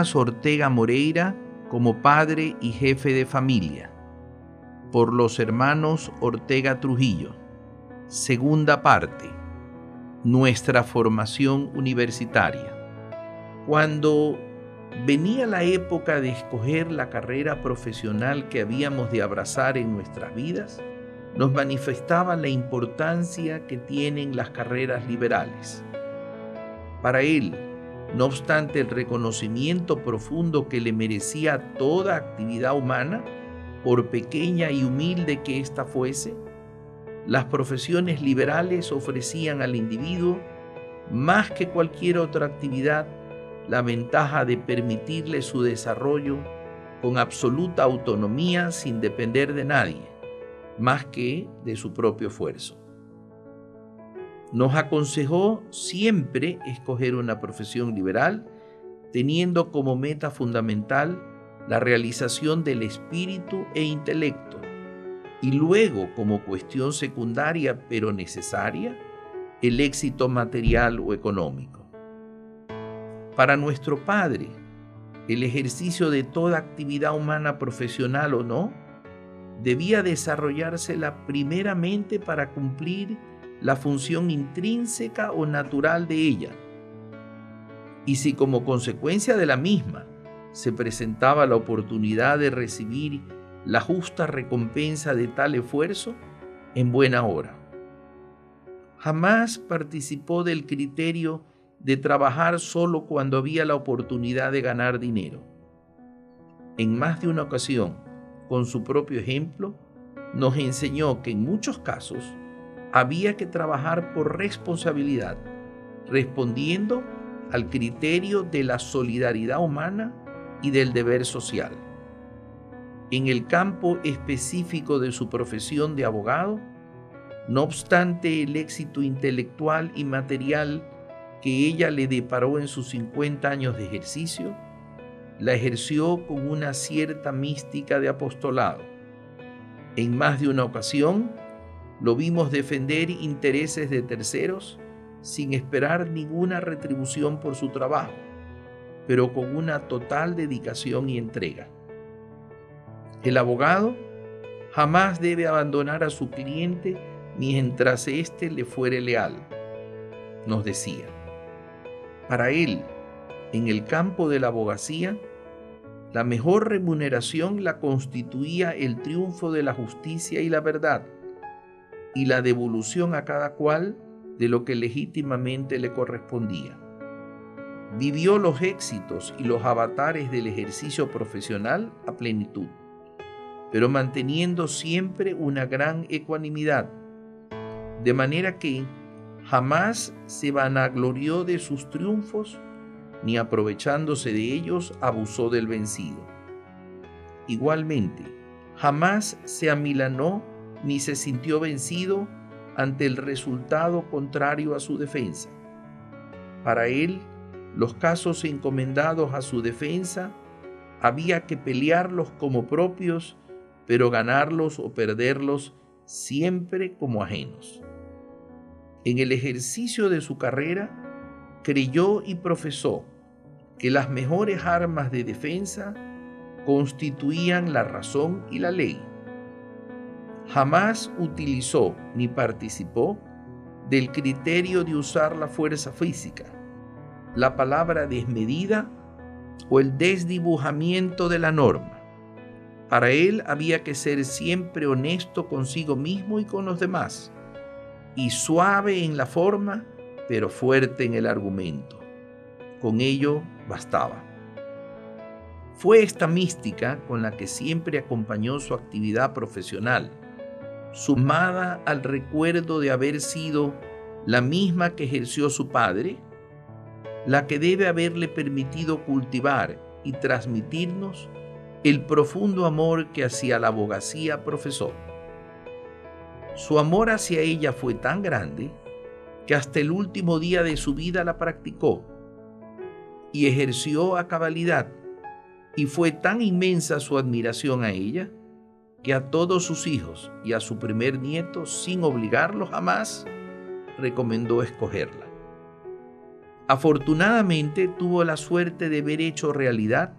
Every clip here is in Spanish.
Ortega Moreira como padre y jefe de familia. Por los hermanos Ortega Trujillo. Segunda parte. Nuestra formación universitaria. Cuando venía la época de escoger la carrera profesional que habíamos de abrazar en nuestras vidas, nos manifestaba la importancia que tienen las carreras liberales. Para él, no obstante el reconocimiento profundo que le merecía toda actividad humana, por pequeña y humilde que ésta fuese, las profesiones liberales ofrecían al individuo, más que cualquier otra actividad, la ventaja de permitirle su desarrollo con absoluta autonomía sin depender de nadie, más que de su propio esfuerzo. Nos aconsejó siempre escoger una profesión liberal, teniendo como meta fundamental la realización del espíritu e intelecto, y luego como cuestión secundaria pero necesaria, el éxito material o económico. Para nuestro Padre, el ejercicio de toda actividad humana profesional o no, debía desarrollársela primeramente para cumplir la función intrínseca o natural de ella. Y si como consecuencia de la misma se presentaba la oportunidad de recibir la justa recompensa de tal esfuerzo, en buena hora. Jamás participó del criterio de trabajar solo cuando había la oportunidad de ganar dinero. En más de una ocasión, con su propio ejemplo, nos enseñó que en muchos casos había que trabajar por responsabilidad, respondiendo al criterio de la solidaridad humana y del deber social. En el campo específico de su profesión de abogado, no obstante el éxito intelectual y material que ella le deparó en sus 50 años de ejercicio, la ejerció con una cierta mística de apostolado. En más de una ocasión, lo vimos defender intereses de terceros sin esperar ninguna retribución por su trabajo, pero con una total dedicación y entrega. El abogado jamás debe abandonar a su cliente mientras éste le fuere leal, nos decía. Para él, en el campo de la abogacía, la mejor remuneración la constituía el triunfo de la justicia y la verdad, y la devolución a cada cual de lo que legítimamente le correspondía. Vivió los éxitos y los avatares del ejercicio profesional a plenitud, pero manteniendo siempre una gran ecuanimidad, de manera que jamás se vanaglorió de sus triunfos, ni aprovechándose de ellos abusó del vencido. Igualmente, jamás se amilanó ni se sintió vencido ante el resultado contrario a su defensa. Para él, los casos encomendados a su defensa había que pelearlos como propios, pero ganarlos o perderlos siempre como ajenos. En el ejercicio de su carrera, creyó y profesó que las mejores armas de defensa constituían la razón y la ley jamás utilizó ni participó del criterio de usar la fuerza física, la palabra desmedida o el desdibujamiento de la norma. Para él había que ser siempre honesto consigo mismo y con los demás, y suave en la forma, pero fuerte en el argumento. Con ello bastaba. Fue esta mística con la que siempre acompañó su actividad profesional sumada al recuerdo de haber sido la misma que ejerció su padre, la que debe haberle permitido cultivar y transmitirnos el profundo amor que hacia la abogacía profesó. Su amor hacia ella fue tan grande que hasta el último día de su vida la practicó y ejerció a cabalidad, y fue tan inmensa su admiración a ella que a todos sus hijos y a su primer nieto, sin obligarlo jamás, recomendó escogerla. Afortunadamente tuvo la suerte de ver hecho realidad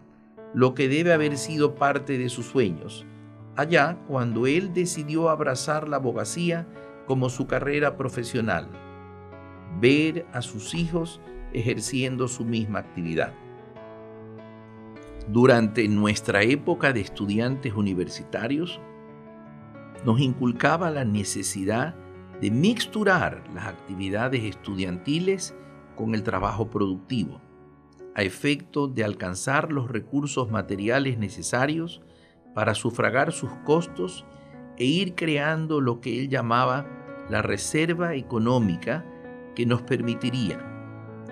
lo que debe haber sido parte de sus sueños, allá cuando él decidió abrazar la abogacía como su carrera profesional, ver a sus hijos ejerciendo su misma actividad. Durante nuestra época de estudiantes universitarios, nos inculcaba la necesidad de mixturar las actividades estudiantiles con el trabajo productivo, a efecto de alcanzar los recursos materiales necesarios para sufragar sus costos e ir creando lo que él llamaba la reserva económica que nos permitiría,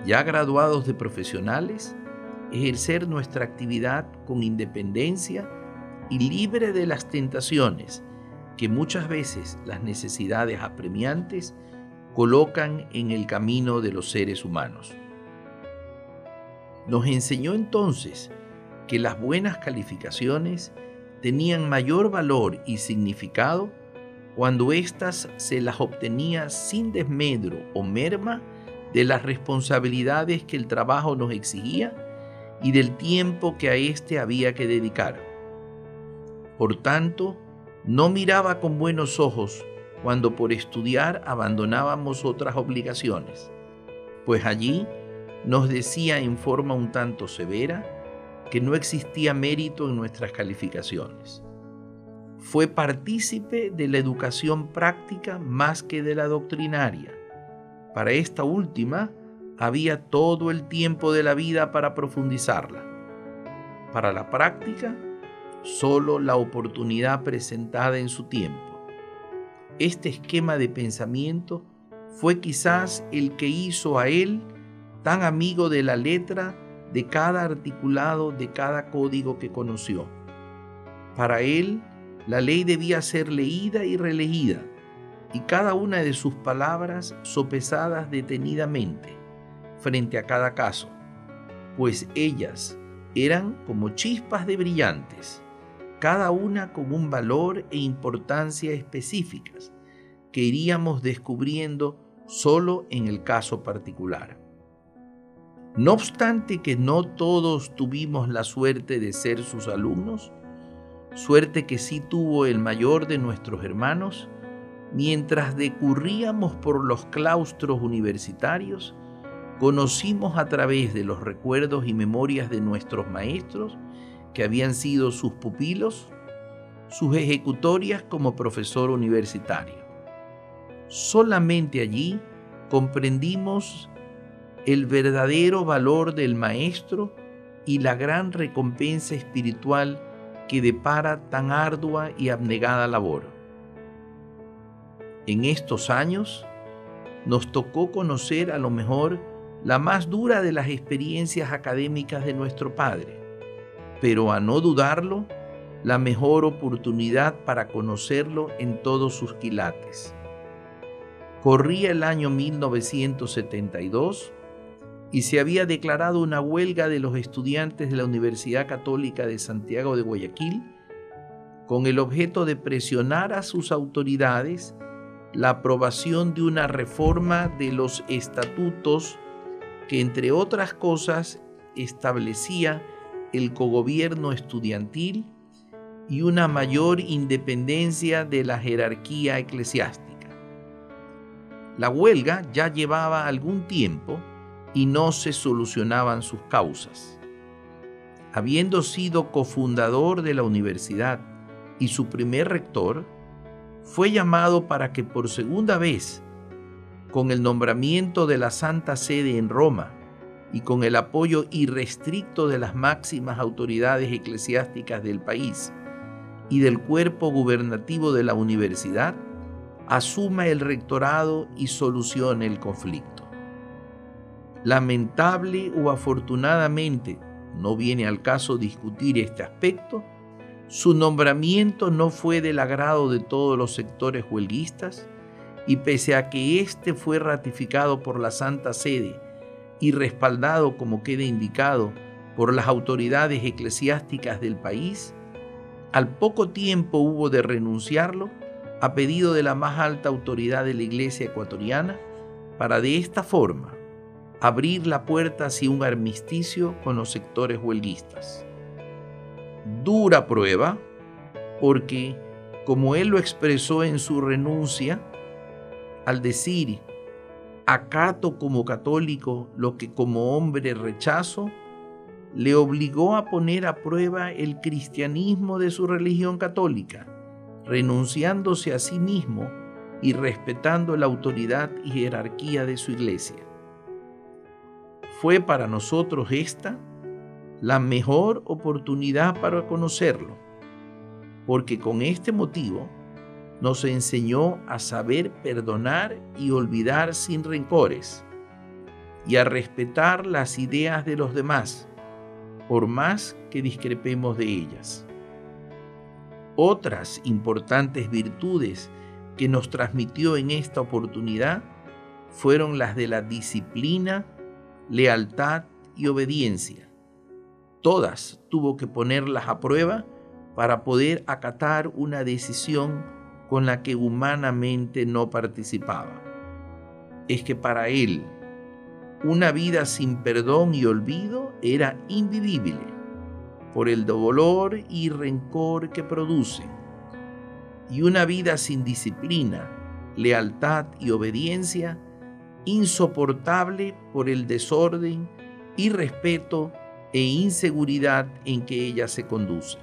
ya graduados de profesionales, ejercer nuestra actividad con independencia y libre de las tentaciones que muchas veces las necesidades apremiantes colocan en el camino de los seres humanos. Nos enseñó entonces que las buenas calificaciones tenían mayor valor y significado cuando éstas se las obtenía sin desmedro o merma de las responsabilidades que el trabajo nos exigía y del tiempo que a éste había que dedicar. Por tanto, no miraba con buenos ojos cuando por estudiar abandonábamos otras obligaciones, pues allí nos decía en forma un tanto severa que no existía mérito en nuestras calificaciones. Fue partícipe de la educación práctica más que de la doctrinaria. Para esta última, había todo el tiempo de la vida para profundizarla. Para la práctica, solo la oportunidad presentada en su tiempo. Este esquema de pensamiento fue quizás el que hizo a él tan amigo de la letra de cada articulado de cada código que conoció. Para él, la ley debía ser leída y releída, y cada una de sus palabras sopesadas detenidamente frente a cada caso, pues ellas eran como chispas de brillantes, cada una con un valor e importancia específicas que iríamos descubriendo solo en el caso particular. No obstante que no todos tuvimos la suerte de ser sus alumnos, suerte que sí tuvo el mayor de nuestros hermanos, mientras decurríamos por los claustros universitarios, conocimos a través de los recuerdos y memorias de nuestros maestros, que habían sido sus pupilos, sus ejecutorias como profesor universitario. Solamente allí comprendimos el verdadero valor del maestro y la gran recompensa espiritual que depara tan ardua y abnegada labor. En estos años nos tocó conocer a lo mejor la más dura de las experiencias académicas de nuestro Padre, pero a no dudarlo, la mejor oportunidad para conocerlo en todos sus quilates. Corría el año 1972 y se había declarado una huelga de los estudiantes de la Universidad Católica de Santiago de Guayaquil con el objeto de presionar a sus autoridades la aprobación de una reforma de los estatutos que entre otras cosas establecía el cogobierno estudiantil y una mayor independencia de la jerarquía eclesiástica. La huelga ya llevaba algún tiempo y no se solucionaban sus causas. Habiendo sido cofundador de la universidad y su primer rector, fue llamado para que por segunda vez con el nombramiento de la Santa Sede en Roma y con el apoyo irrestricto de las máximas autoridades eclesiásticas del país y del cuerpo gubernativo de la universidad, asuma el rectorado y solucione el conflicto. Lamentable o afortunadamente, no viene al caso discutir este aspecto, su nombramiento no fue del agrado de todos los sectores huelguistas y pese a que éste fue ratificado por la Santa Sede y respaldado, como queda indicado, por las autoridades eclesiásticas del país, al poco tiempo hubo de renunciarlo a pedido de la más alta autoridad de la Iglesia ecuatoriana para de esta forma, abrir la puerta hacia un armisticio con los sectores huelguistas. Dura prueba porque, como él lo expresó en su renuncia, al decir, acato como católico lo que como hombre rechazo, le obligó a poner a prueba el cristianismo de su religión católica, renunciándose a sí mismo y respetando la autoridad y jerarquía de su iglesia. Fue para nosotros esta la mejor oportunidad para conocerlo, porque con este motivo nos enseñó a saber perdonar y olvidar sin rencores y a respetar las ideas de los demás, por más que discrepemos de ellas. Otras importantes virtudes que nos transmitió en esta oportunidad fueron las de la disciplina, lealtad y obediencia. Todas tuvo que ponerlas a prueba para poder acatar una decisión con la que humanamente no participaba. Es que para él una vida sin perdón y olvido era invivible por el dolor y rencor que producen. Y una vida sin disciplina, lealtad y obediencia insoportable por el desorden, irrespeto e inseguridad en que ella se conduce.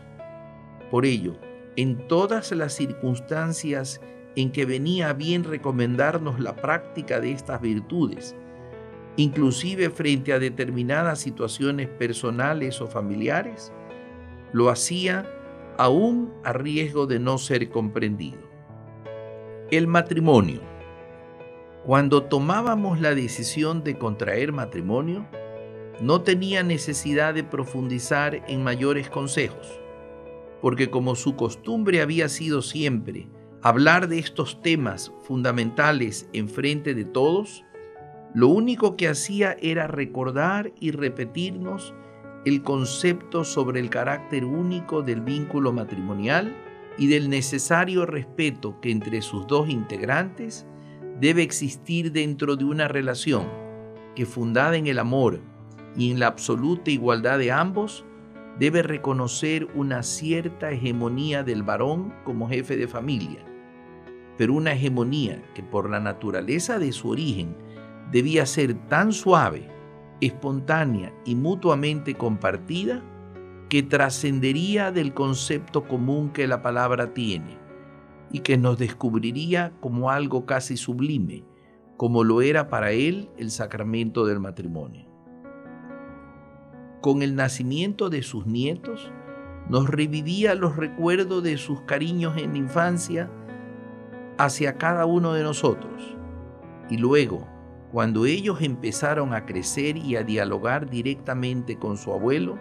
Por ello, en todas las circunstancias en que venía bien recomendarnos la práctica de estas virtudes, inclusive frente a determinadas situaciones personales o familiares, lo hacía aún a riesgo de no ser comprendido. El matrimonio. Cuando tomábamos la decisión de contraer matrimonio, no tenía necesidad de profundizar en mayores consejos porque como su costumbre había sido siempre hablar de estos temas fundamentales en frente de todos, lo único que hacía era recordar y repetirnos el concepto sobre el carácter único del vínculo matrimonial y del necesario respeto que entre sus dos integrantes debe existir dentro de una relación que fundada en el amor y en la absoluta igualdad de ambos, debe reconocer una cierta hegemonía del varón como jefe de familia, pero una hegemonía que por la naturaleza de su origen debía ser tan suave, espontánea y mutuamente compartida que trascendería del concepto común que la palabra tiene y que nos descubriría como algo casi sublime, como lo era para él el sacramento del matrimonio con el nacimiento de sus nietos, nos revivía los recuerdos de sus cariños en la infancia hacia cada uno de nosotros. Y luego, cuando ellos empezaron a crecer y a dialogar directamente con su abuelo,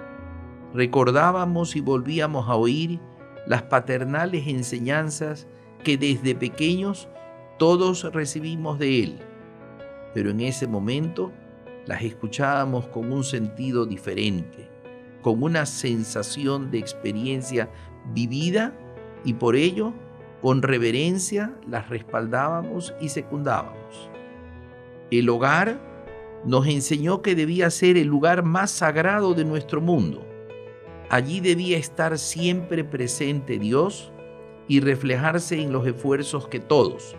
recordábamos y volvíamos a oír las paternales enseñanzas que desde pequeños todos recibimos de él. Pero en ese momento las escuchábamos con un sentido diferente, con una sensación de experiencia vivida y por ello con reverencia las respaldábamos y secundábamos. El hogar nos enseñó que debía ser el lugar más sagrado de nuestro mundo. Allí debía estar siempre presente Dios y reflejarse en los esfuerzos que todos,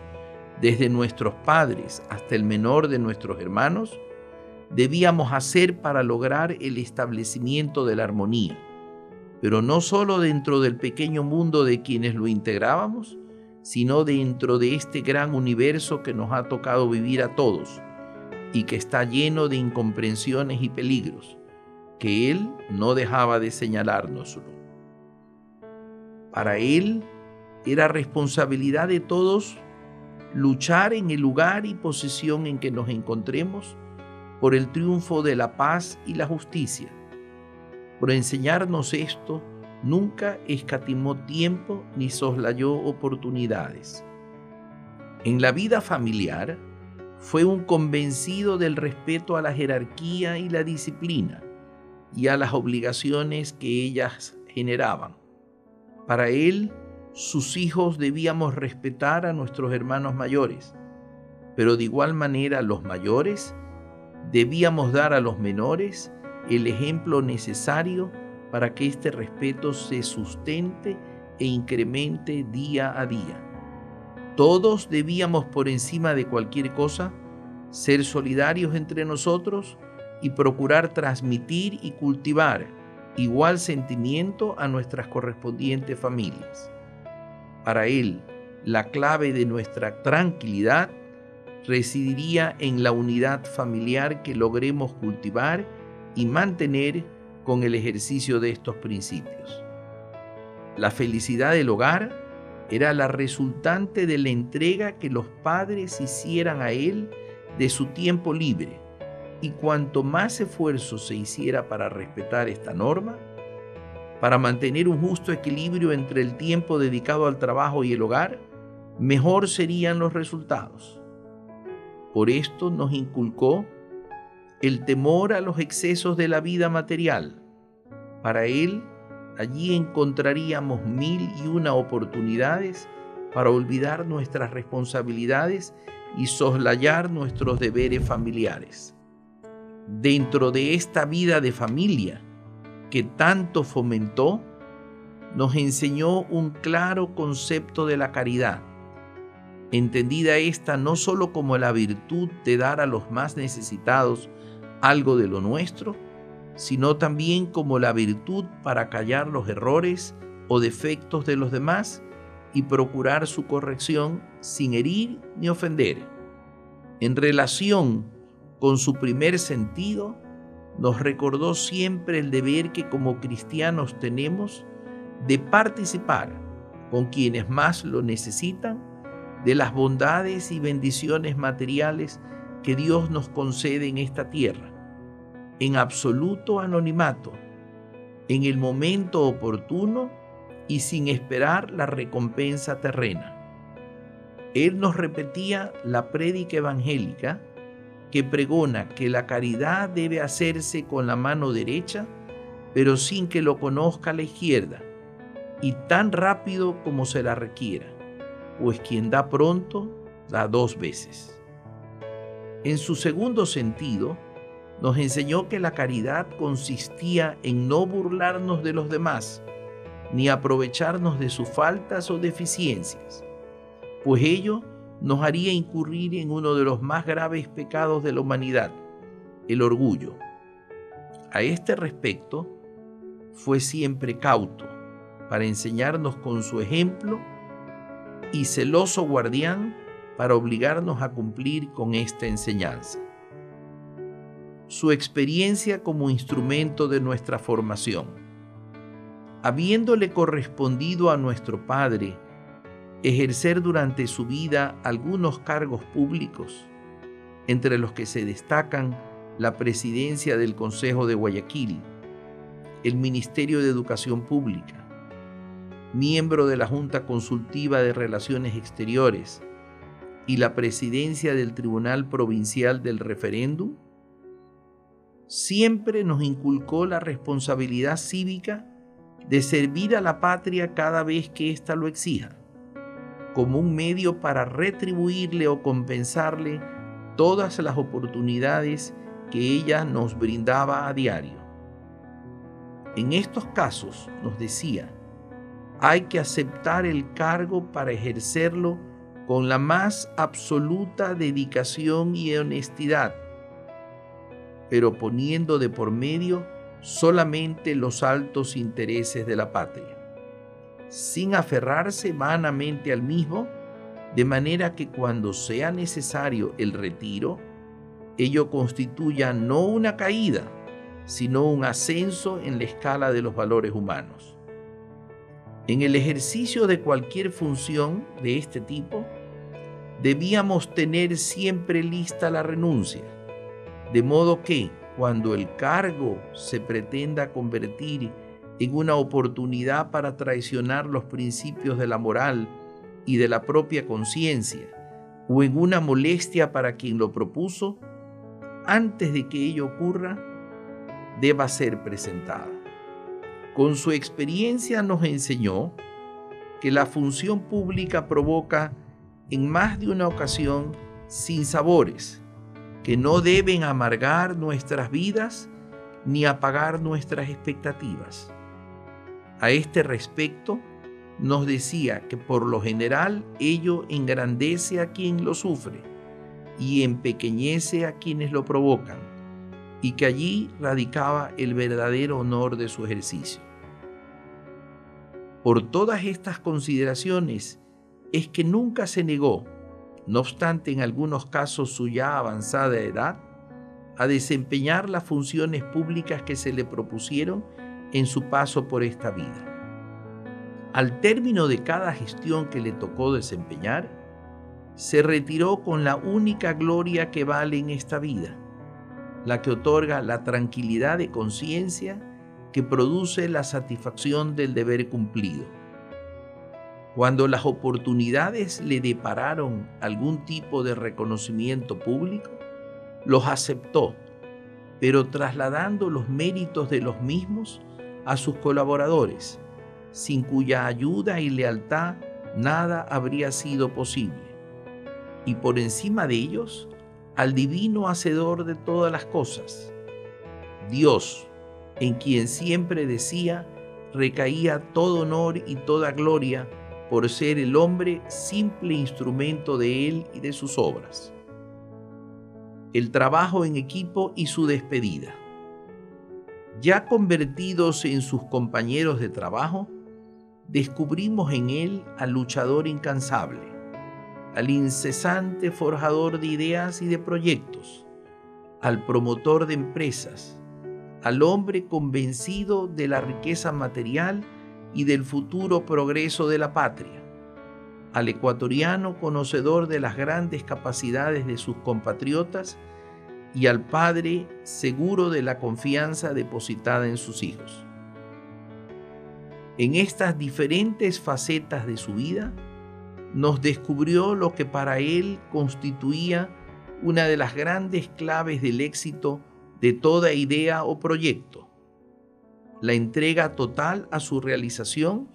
desde nuestros padres hasta el menor de nuestros hermanos, debíamos hacer para lograr el establecimiento de la armonía, pero no solo dentro del pequeño mundo de quienes lo integrábamos, sino dentro de este gran universo que nos ha tocado vivir a todos y que está lleno de incomprensiones y peligros, que Él no dejaba de señalárnoslo. Para Él era responsabilidad de todos luchar en el lugar y posición en que nos encontremos por el triunfo de la paz y la justicia. Por enseñarnos esto, nunca escatimó tiempo ni soslayó oportunidades. En la vida familiar, fue un convencido del respeto a la jerarquía y la disciplina y a las obligaciones que ellas generaban. Para él, sus hijos debíamos respetar a nuestros hermanos mayores, pero de igual manera los mayores debíamos dar a los menores el ejemplo necesario para que este respeto se sustente e incremente día a día. Todos debíamos por encima de cualquier cosa ser solidarios entre nosotros y procurar transmitir y cultivar igual sentimiento a nuestras correspondientes familias. Para él, la clave de nuestra tranquilidad residiría en la unidad familiar que logremos cultivar y mantener con el ejercicio de estos principios. La felicidad del hogar era la resultante de la entrega que los padres hicieran a él de su tiempo libre, y cuanto más esfuerzo se hiciera para respetar esta norma, para mantener un justo equilibrio entre el tiempo dedicado al trabajo y el hogar, mejor serían los resultados. Por esto nos inculcó el temor a los excesos de la vida material. Para él, allí encontraríamos mil y una oportunidades para olvidar nuestras responsabilidades y soslayar nuestros deberes familiares. Dentro de esta vida de familia que tanto fomentó, nos enseñó un claro concepto de la caridad, entendida esta no sólo como la virtud de dar a los más necesitados algo de lo nuestro, sino también como la virtud para callar los errores o defectos de los demás y procurar su corrección sin herir ni ofender. En relación con su primer sentido, nos recordó siempre el deber que como cristianos tenemos de participar con quienes más lo necesitan de las bondades y bendiciones materiales que Dios nos concede en esta tierra, en absoluto anonimato, en el momento oportuno y sin esperar la recompensa terrena. Él nos repetía la prédica evangélica que pregona que la caridad debe hacerse con la mano derecha, pero sin que lo conozca la izquierda, y tan rápido como se la requiera, pues quien da pronto, da dos veces. En su segundo sentido, nos enseñó que la caridad consistía en no burlarnos de los demás, ni aprovecharnos de sus faltas o deficiencias, pues ello nos haría incurrir en uno de los más graves pecados de la humanidad, el orgullo. A este respecto, fue siempre cauto para enseñarnos con su ejemplo y celoso guardián para obligarnos a cumplir con esta enseñanza. Su experiencia como instrumento de nuestra formación. Habiéndole correspondido a nuestro Padre ejercer durante su vida algunos cargos públicos, entre los que se destacan la presidencia del Consejo de Guayaquil, el Ministerio de Educación Pública, miembro de la Junta Consultiva de Relaciones Exteriores y la presidencia del Tribunal Provincial del Referéndum, siempre nos inculcó la responsabilidad cívica de servir a la patria cada vez que ésta lo exija como un medio para retribuirle o compensarle todas las oportunidades que ella nos brindaba a diario. En estos casos, nos decía, hay que aceptar el cargo para ejercerlo con la más absoluta dedicación y honestidad, pero poniendo de por medio solamente los altos intereses de la patria sin aferrarse vanamente al mismo, de manera que cuando sea necesario el retiro, ello constituya no una caída, sino un ascenso en la escala de los valores humanos. En el ejercicio de cualquier función de este tipo, debíamos tener siempre lista la renuncia, de modo que cuando el cargo se pretenda convertir en una oportunidad para traicionar los principios de la moral y de la propia conciencia, o en una molestia para quien lo propuso, antes de que ello ocurra, deba ser presentada. Con su experiencia nos enseñó que la función pública provoca en más de una ocasión sinsabores que no deben amargar nuestras vidas ni apagar nuestras expectativas. A este respecto, nos decía que por lo general ello engrandece a quien lo sufre y empequeñece a quienes lo provocan, y que allí radicaba el verdadero honor de su ejercicio. Por todas estas consideraciones es que nunca se negó, no obstante en algunos casos su ya avanzada edad, a desempeñar las funciones públicas que se le propusieron en su paso por esta vida. Al término de cada gestión que le tocó desempeñar, se retiró con la única gloria que vale en esta vida, la que otorga la tranquilidad de conciencia que produce la satisfacción del deber cumplido. Cuando las oportunidades le depararon algún tipo de reconocimiento público, los aceptó, pero trasladando los méritos de los mismos a sus colaboradores, sin cuya ayuda y lealtad nada habría sido posible y por encima de ellos al divino hacedor de todas las cosas, Dios, en quien siempre decía recaía todo honor y toda gloria por ser el hombre simple instrumento de él y de sus obras. El trabajo en equipo y su despedida. Ya convertidos en sus compañeros de trabajo, descubrimos en él al luchador incansable al incesante forjador de ideas y de proyectos, al promotor de empresas, al hombre convencido de la riqueza material y del futuro progreso de la patria, al ecuatoriano conocedor de las grandes capacidades de sus compatriotas y al padre seguro de la confianza depositada en sus hijos. En estas diferentes facetas de su vida, nos descubrió lo que para él constituía una de las grandes claves del éxito de toda idea o proyecto, la entrega total a su realización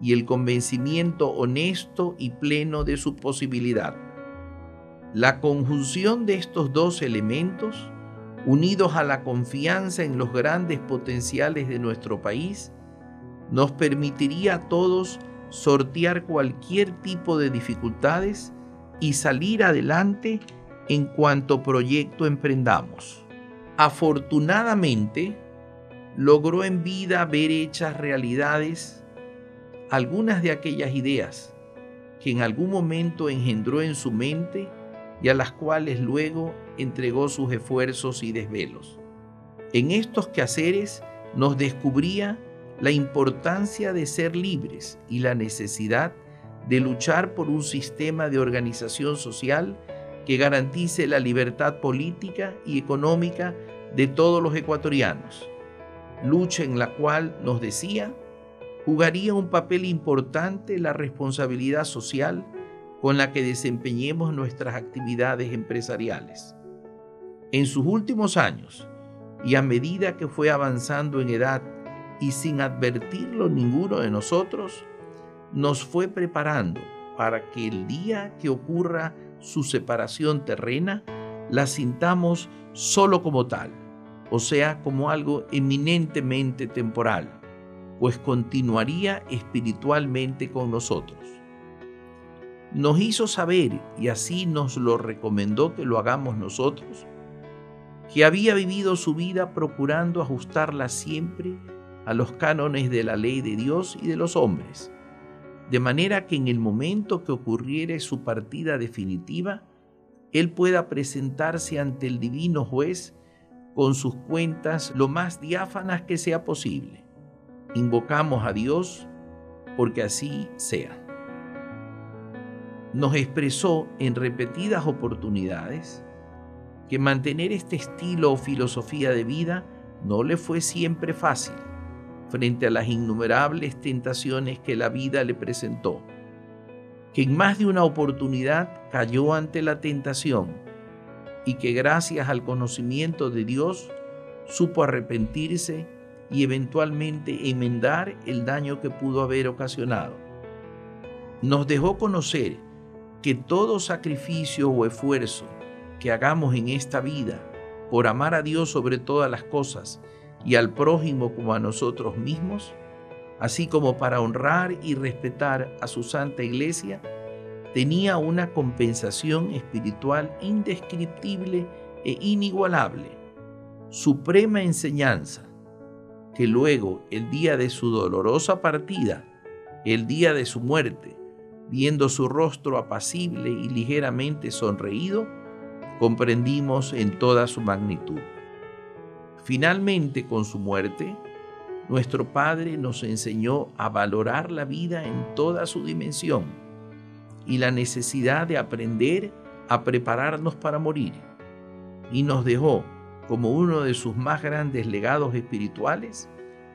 y el convencimiento honesto y pleno de su posibilidad. La conjunción de estos dos elementos, unidos a la confianza en los grandes potenciales de nuestro país, nos permitiría a todos sortear cualquier tipo de dificultades y salir adelante en cuanto proyecto emprendamos. Afortunadamente, logró en vida ver hechas realidades algunas de aquellas ideas que en algún momento engendró en su mente y a las cuales luego entregó sus esfuerzos y desvelos. En estos quehaceres nos descubría la importancia de ser libres y la necesidad de luchar por un sistema de organización social que garantice la libertad política y económica de todos los ecuatorianos, lucha en la cual, nos decía, jugaría un papel importante la responsabilidad social con la que desempeñemos nuestras actividades empresariales. En sus últimos años, y a medida que fue avanzando en edad y sin advertirlo ninguno de nosotros, nos fue preparando para que el día que ocurra su separación terrena, la sintamos solo como tal, o sea, como algo eminentemente temporal, pues continuaría espiritualmente con nosotros. Nos hizo saber, y así nos lo recomendó que lo hagamos nosotros, que había vivido su vida procurando ajustarla siempre a los cánones de la ley de Dios y de los hombres, de manera que en el momento que ocurriere su partida definitiva, Él pueda presentarse ante el divino juez con sus cuentas lo más diáfanas que sea posible. Invocamos a Dios porque así sea. Nos expresó en repetidas oportunidades que mantener este estilo o filosofía de vida no le fue siempre fácil frente a las innumerables tentaciones que la vida le presentó, que en más de una oportunidad cayó ante la tentación y que gracias al conocimiento de Dios supo arrepentirse y eventualmente enmendar el daño que pudo haber ocasionado. Nos dejó conocer que todo sacrificio o esfuerzo que hagamos en esta vida por amar a Dios sobre todas las cosas y al prójimo como a nosotros mismos, así como para honrar y respetar a su santa iglesia, tenía una compensación espiritual indescriptible e inigualable, suprema enseñanza, que luego, el día de su dolorosa partida, el día de su muerte, viendo su rostro apacible y ligeramente sonreído, comprendimos en toda su magnitud. Finalmente, con su muerte, nuestro Padre nos enseñó a valorar la vida en toda su dimensión y la necesidad de aprender a prepararnos para morir. Y nos dejó, como uno de sus más grandes legados espirituales,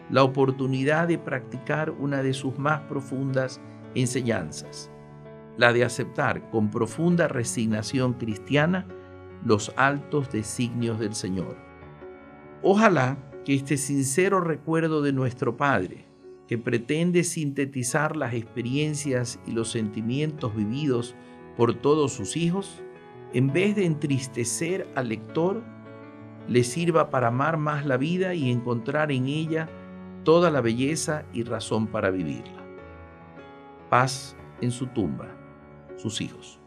la oportunidad de practicar una de sus más profundas enseñanzas, la de aceptar con profunda resignación cristiana los altos designios del Señor. Ojalá que este sincero recuerdo de nuestro Padre, que pretende sintetizar las experiencias y los sentimientos vividos por todos sus hijos, en vez de entristecer al lector, le sirva para amar más la vida y encontrar en ella toda la belleza y razón para vivirla. Paz en su tumba, sus hijos.